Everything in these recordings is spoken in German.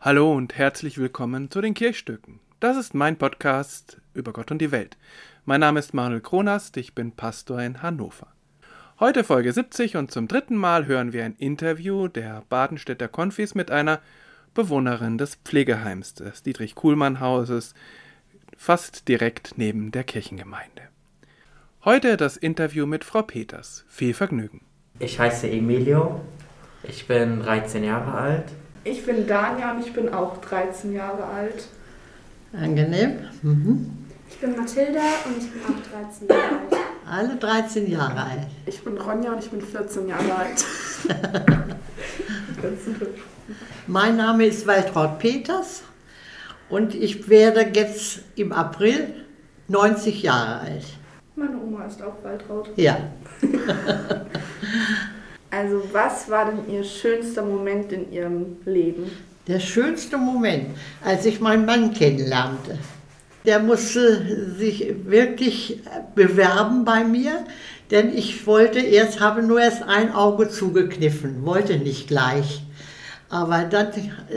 herzlich willkommen zu den Kirchstücken. Das ist mein Podcast über Gott und die Welt. Mein Name ist Manuel Kronast, ich bin Pastor in Hannover. Heute Folge 70 und zum dritten Mal hören wir ein Interview der Badenstädter Konfis mit einer Bewohnerin des Pflegeheims des Dietrich-Kuhlmann-Hauses, fast direkt neben der Kirchengemeinde. Heute das Interview mit Frau Peters. Viel Vergnügen. Ich heiße Emilio, ich bin 13 Jahre alt. Ich bin Dania und ich bin auch 13 Jahre alt. Angenehm. Mhm. Ich bin Mathilda und ich bin auch 13 Jahre alt. Alle 13 Jahre alt. Ich bin Ronja und ich bin 14 Jahre alt. mein Name ist Waltraud Peters und ich werde jetzt im April 90 Jahre alt. Meine Oma ist auch Waltraud. Ja. also was war denn Ihr schönster Moment in Ihrem Leben? Der schönste Moment, als ich meinen Mann kennenlernte. Der musste sich wirklich bewerben bei mir, denn ich wollte erst, habe nur erst ein Auge zugekniffen, wollte nicht gleich. Aber dann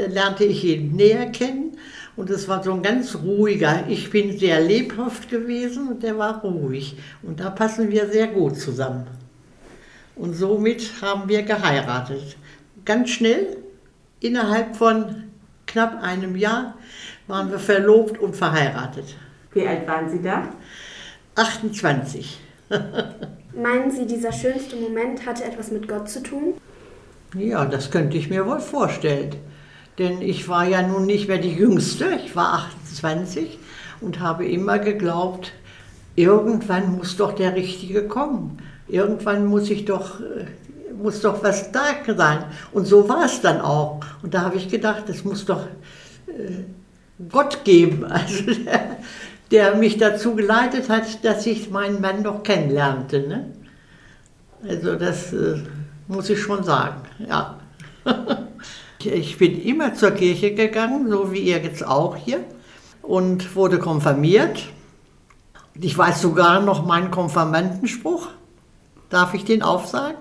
lernte ich ihn näher kennen und es war so ein ganz ruhiger. Ich bin sehr lebhaft gewesen und der war ruhig. Und da passen wir sehr gut zusammen. Und somit haben wir geheiratet. Ganz schnell, innerhalb von knapp einem Jahr, waren wir verlobt und verheiratet. Wie alt waren Sie da? 28. Meinen Sie, dieser schönste Moment hatte etwas mit Gott zu tun? Ja, das könnte ich mir wohl vorstellen. Denn ich war ja nun nicht mehr die Jüngste, ich war 28 und habe immer geglaubt, irgendwann muss doch der Richtige kommen. Irgendwann muss ich doch, äh, muss doch was da sein. Und so war es dann auch. Und da habe ich gedacht, es muss doch äh, Gott geben, also der, der, mich dazu geleitet hat, dass ich meinen Mann noch kennenlernte. Ne? Also das äh, muss ich schon sagen, ja. Ich bin immer zur Kirche gegangen, so wie ihr jetzt auch hier, und wurde konfirmiert. Ich weiß sogar noch meinen Konfirmandenspruch. Darf ich den aufsagen?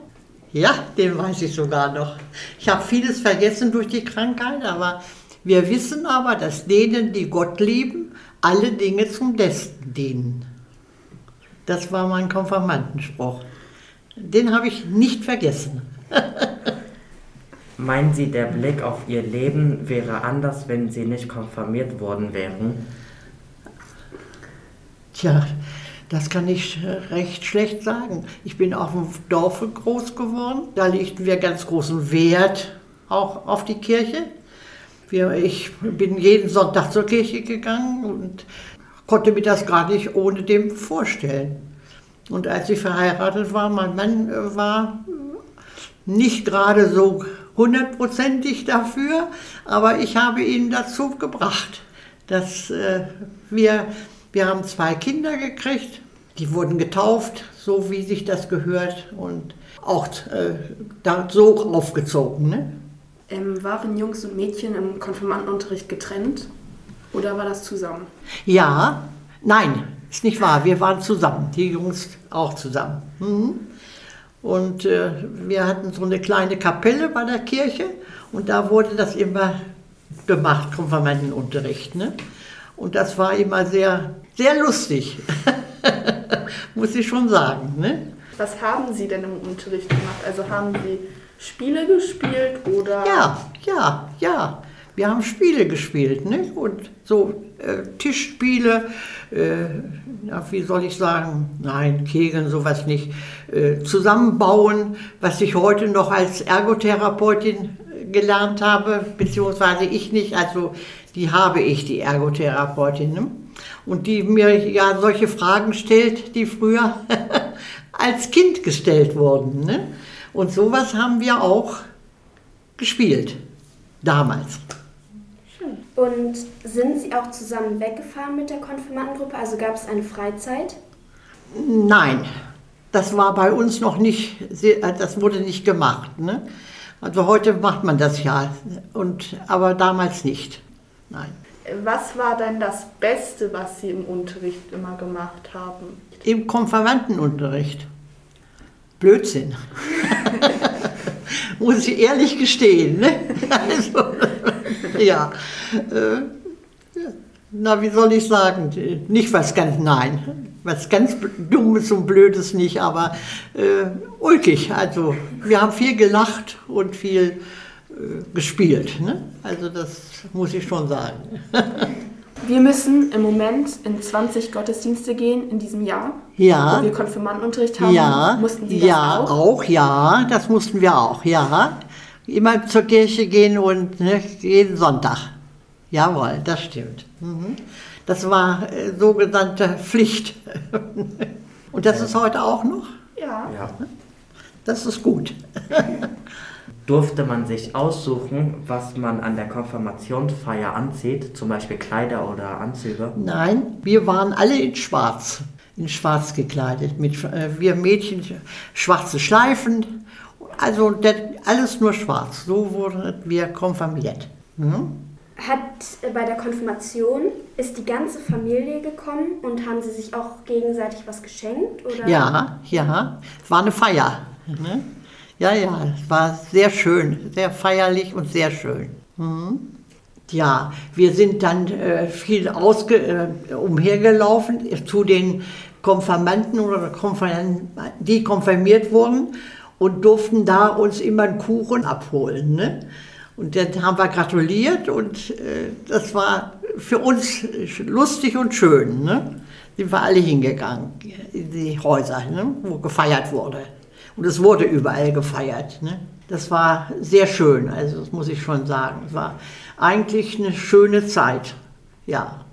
Ja, den weiß ich sogar noch. Ich habe vieles vergessen durch die Krankheit, aber wir wissen aber, dass denen, die Gott lieben, alle Dinge zum Besten dienen. Das war mein Konfirmandenspruch. Den habe ich nicht vergessen. Meinen Sie, der Blick auf Ihr Leben wäre anders, wenn Sie nicht konfirmiert worden wären? Tja, das kann ich recht schlecht sagen. Ich bin auf dem Dorf groß geworden. Da legten wir ganz großen Wert auch auf die Kirche. Ich bin jeden Sonntag zur Kirche gegangen und konnte mir das gar nicht ohne dem vorstellen. Und als ich verheiratet war, mein Mann war nicht gerade so hundertprozentig dafür, aber ich habe ihn dazu gebracht, dass äh, wir, wir haben zwei Kinder gekriegt, die wurden getauft, so wie sich das gehört und auch äh, da so aufgezogen. Ne? Ähm, waren Jungs und Mädchen im Konfirmandenunterricht getrennt oder war das zusammen? Ja, nein, ist nicht wahr. Wir waren zusammen, die Jungs auch zusammen. Mhm. Und äh, wir hatten so eine kleine Kapelle bei der Kirche und da wurde das immer gemacht, Konfirmandenunterricht. Ne? Und das war immer sehr, sehr lustig, muss ich schon sagen. Ne? Was haben Sie denn im Unterricht gemacht? Also haben Sie Spiele gespielt oder? Ja, ja, ja. Wir haben Spiele gespielt, ne? Und so äh, Tischspiele, äh, na, wie soll ich sagen, nein, Kegeln, sowas nicht, äh, zusammenbauen, was ich heute noch als Ergotherapeutin gelernt habe, beziehungsweise ich nicht, also die habe ich, die Ergotherapeutin, ne? Und die mir ja solche Fragen stellt, die früher als Kind gestellt wurden. Ne? Und sowas haben wir auch gespielt, damals. Und sind Sie auch zusammen weggefahren mit der Konfirmandengruppe? Also gab es eine Freizeit? Nein, das war bei uns noch nicht, das wurde nicht gemacht. Ne? Also heute macht man das ja, und, aber damals nicht. Nein. Was war denn das Beste, was Sie im Unterricht immer gemacht haben? Im Konfirmandenunterricht. Blödsinn. Muss ich ehrlich gestehen. Ne? Also, ja. Äh, na, wie soll ich sagen? Nicht was ganz, nein, was ganz Dummes und Blödes nicht, aber äh, ulkig. Also, wir haben viel gelacht und viel gespielt. Ne? Also, das muss ich schon sagen. Wir müssen im Moment in 20 Gottesdienste gehen in diesem Jahr. Ja. Wo wir Konfirmandenunterricht haben. Ja, Mussten Sie ja, das auch? auch, ja, das mussten wir auch, ja. Immer zur Kirche gehen und ne, jeden Sonntag. Jawohl, das stimmt. Mhm. Das war äh, sogenannte Pflicht. und das ist heute auch noch. Ja. Ja. Das ist gut. Durfte man sich aussuchen, was man an der Konfirmationsfeier anzieht, zum Beispiel Kleider oder Anzüge? Nein, wir waren alle in Schwarz, in Schwarz gekleidet. Mit, äh, wir Mädchen schwarze Schleifen, also das, alles nur schwarz. So wurden wir konfirmiert. Mhm. Hat äh, bei der Konfirmation, ist die ganze Familie gekommen und haben sie sich auch gegenseitig was geschenkt? Oder? Ja, ja, es war eine Feier. Ne? Ja, ja, es war sehr schön, sehr feierlich und sehr schön. Mhm. Ja, wir sind dann äh, viel ausge, äh, umhergelaufen zu den Konfirmanden oder Konfirmanden, die konfirmiert wurden und durften da uns immer einen Kuchen abholen. Ne? Und dann haben wir gratuliert und äh, das war für uns lustig und schön. Ne? Sind wir alle hingegangen in die Häuser, ne? wo gefeiert wurde. Und es wurde überall gefeiert. Ne? Das war sehr schön, also das muss ich schon sagen. Es war eigentlich eine schöne Zeit. Ja.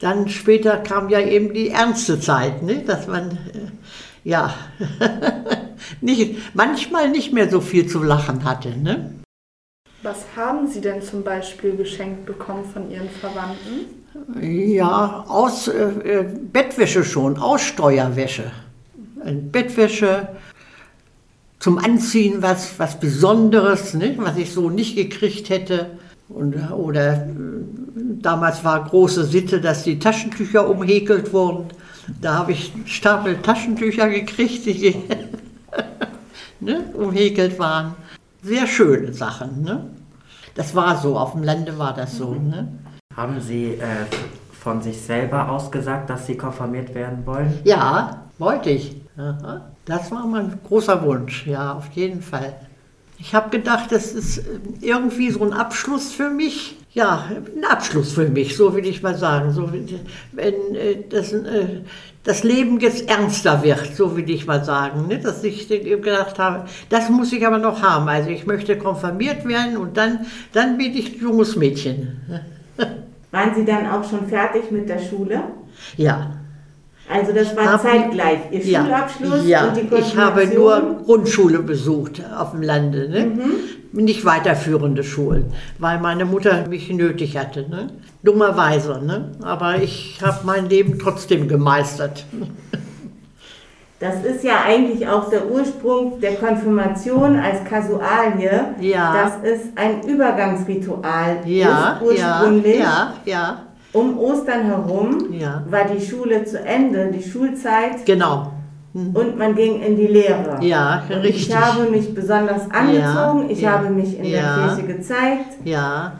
Dann später kam ja eben die ernste Zeit, ne? dass man, äh, ja, nicht, manchmal nicht mehr so viel zu lachen hatte. Ne? Was haben Sie denn zum Beispiel geschenkt bekommen von Ihren Verwandten? Ja, aus äh, äh, Bettwäsche schon, Aussteuerwäsche. Äh, Bettwäsche zum Anziehen, was, was Besonderes, ne? was ich so nicht gekriegt hätte. Und, oder äh, damals war große Sitte, dass die Taschentücher umhäkelt wurden. Da habe ich einen Stapel Taschentücher gekriegt, die ne? umhäkelt waren. Sehr schöne Sachen. Ne? Das war so, auf dem Lande war das so. Ne? Haben Sie äh, von sich selber aus gesagt, dass Sie konfirmiert werden wollen? Ja, wollte ich. Aha. Das war mein großer Wunsch, ja, auf jeden Fall. Ich habe gedacht, das ist irgendwie so ein Abschluss für mich. Ja, ein Abschluss für mich, so will ich mal sagen. So, wenn äh, das, äh, das Leben jetzt ernster wird, so will ich mal sagen. Ne? Dass ich gedacht habe, das muss ich aber noch haben. Also ich möchte konfirmiert werden und dann, dann bin ich junges Mädchen. Waren Sie dann auch schon fertig mit der Schule? Ja, Also das war Hab- zeitgleich, Ihr Schulabschluss ja, und die ich habe Konfirmation? nur Grundschule besucht auf dem Lande, ne? Mhm. nicht weiterführende Schulen, weil meine Mutter mich nötig hatte. Ne? Dummerweise, ne? aber ich habe mein Leben trotzdem gemeistert. Das ist ja eigentlich auch der Ursprung der Konfirmation als Kasualie. Ja. Das ist ein Übergangsritual. Ja, ist ja, ursprünglich. ja, ja, Um Ostern herum Ja. war die Schule zu Ende, die Schulzeit, genau. und man ging in die Lehre. Ja, Und richtig. Ich habe mich besonders angezogen, ich ja, habe mich in ja. der Kirche gezeigt. Ja,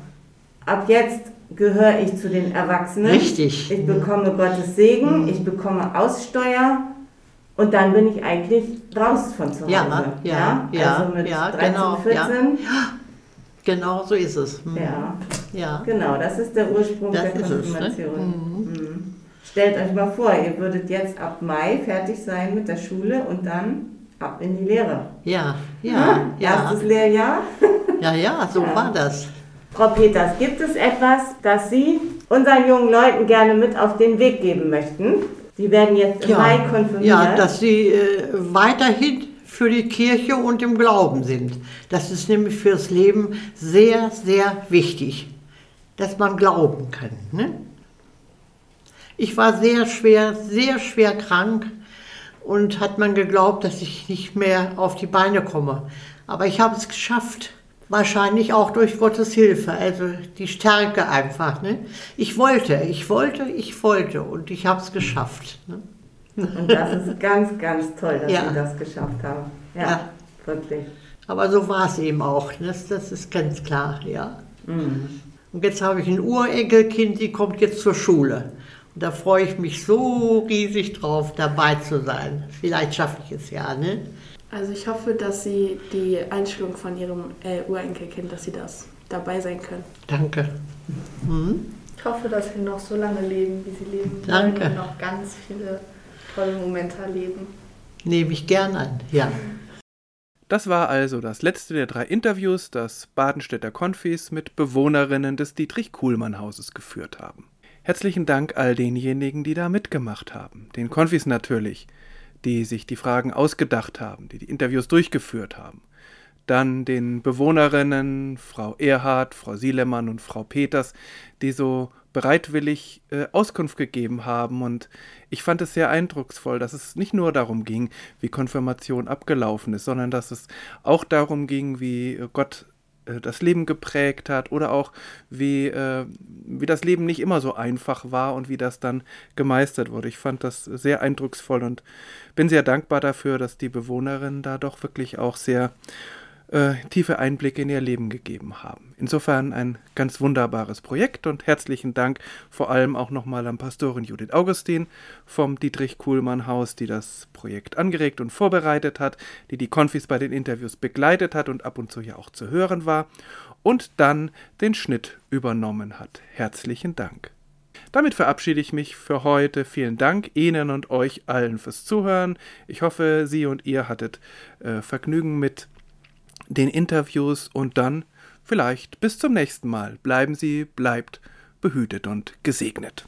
Ab jetzt gehöre ich zu den Erwachsenen. Richtig. Ich bekomme Gottes Segen, ich bekomme Aussteuer und dann bin ich eigentlich raus von zu Hause. Ja, ja, ja, also mit ja, 13, genau, 14. genau so ist es. Hm. Ja. Ja. genau, das ist der Ursprung Das der ist es, ne? Konfirmation. Mhm. Stellt euch mal vor, ihr würdet jetzt ab Mai fertig sein mit der Schule und dann ab in die Lehre. Ja, ja, ja, Erstes Lehrjahr. ja, ja, so Ja. war das. Frau Peters, gibt es etwas, das Sie unseren jungen Leuten gerne mit auf den Weg geben möchten? Sie werden jetzt im Mai konfirmiert. Ja, dass sie äh, weiterhin für die Kirche und im Glauben sind. Das ist nämlich fürs Leben sehr, sehr wichtig, dass man glauben kann. Ne? Ich war sehr schwer, sehr schwer krank und hat man geglaubt, dass ich nicht mehr auf die Beine komme. Aber ich habe es geschafft. Wahrscheinlich auch durch Gottes Hilfe, also die Stärke einfach. Ne? Ich wollte, ich wollte, ich wollte und ich habe es geschafft. Ne? Und das ist ganz, ganz toll, dass Ja. Sie das geschafft haben. Ja, Ja. wirklich. Aber so war es eben auch. Das, das ist ganz klar, ja. Mhm. Und jetzt habe ich ein Urenkelkind, die kommt jetzt zur Schule. Und da freue ich mich so riesig drauf, dabei zu sein. Vielleicht schaffe ich es ja, ne? Also ich hoffe, dass Sie die Einstellung von Ihrem äh, Urenkelkind, dass Sie das dabei sein können. Danke. Mhm. Ich hoffe, dass Sie noch so lange leben, wie Sie leben Danke. wollen und noch ganz viele tolle Momente erleben. Nehme ich gern an, ja. Das war also das letzte der drei Interviews, das Badenstädter Konfis mit Bewohnerinnen des Dietrich-Kuhlmann-Hauses geführt haben. Herzlichen Dank all denjenigen, die da mitgemacht haben. Den Konfis natürlich, die sich die Fragen ausgedacht haben, die die Interviews durchgeführt haben. Dann den Bewohnerinnen, Frau Erhard, Frau Sielemann und Frau Peters, die so bereitwillig äh, Auskunft gegeben haben. Und ich fand es sehr eindrucksvoll, dass es nicht nur darum ging, wie Konfirmation abgelaufen ist, sondern dass es auch darum ging, wie äh, Gott äh, das Leben geprägt hat oder auch wie, äh, wie das Leben nicht immer so einfach war und wie das dann gemeistert wurde. Ich fand das sehr eindrucksvoll und bin sehr dankbar dafür, dass die Bewohnerinnen da doch wirklich auch sehr äh, tiefe Einblicke in ihr Leben gegeben haben. Insofern ein ganz wunderbares Projekt und herzlichen Dank vor allem auch nochmal an Pastorin Judith Augustin vom Dietrich Kuhlmann Haus, die das Projekt angeregt und vorbereitet hat, die die Konfis bei den Interviews begleitet hat und ab und zu ja auch zu hören war und dann den Schnitt übernommen hat. Herzlichen Dank. Damit verabschiede ich mich für heute. Vielen Dank Ihnen und euch allen fürs Zuhören. Ich hoffe, Sie und ihr hattet äh, Vergnügen mit den Interviews und dann vielleicht bis zum nächsten Mal. Bleiben Sie, bleibt behütet und gesegnet.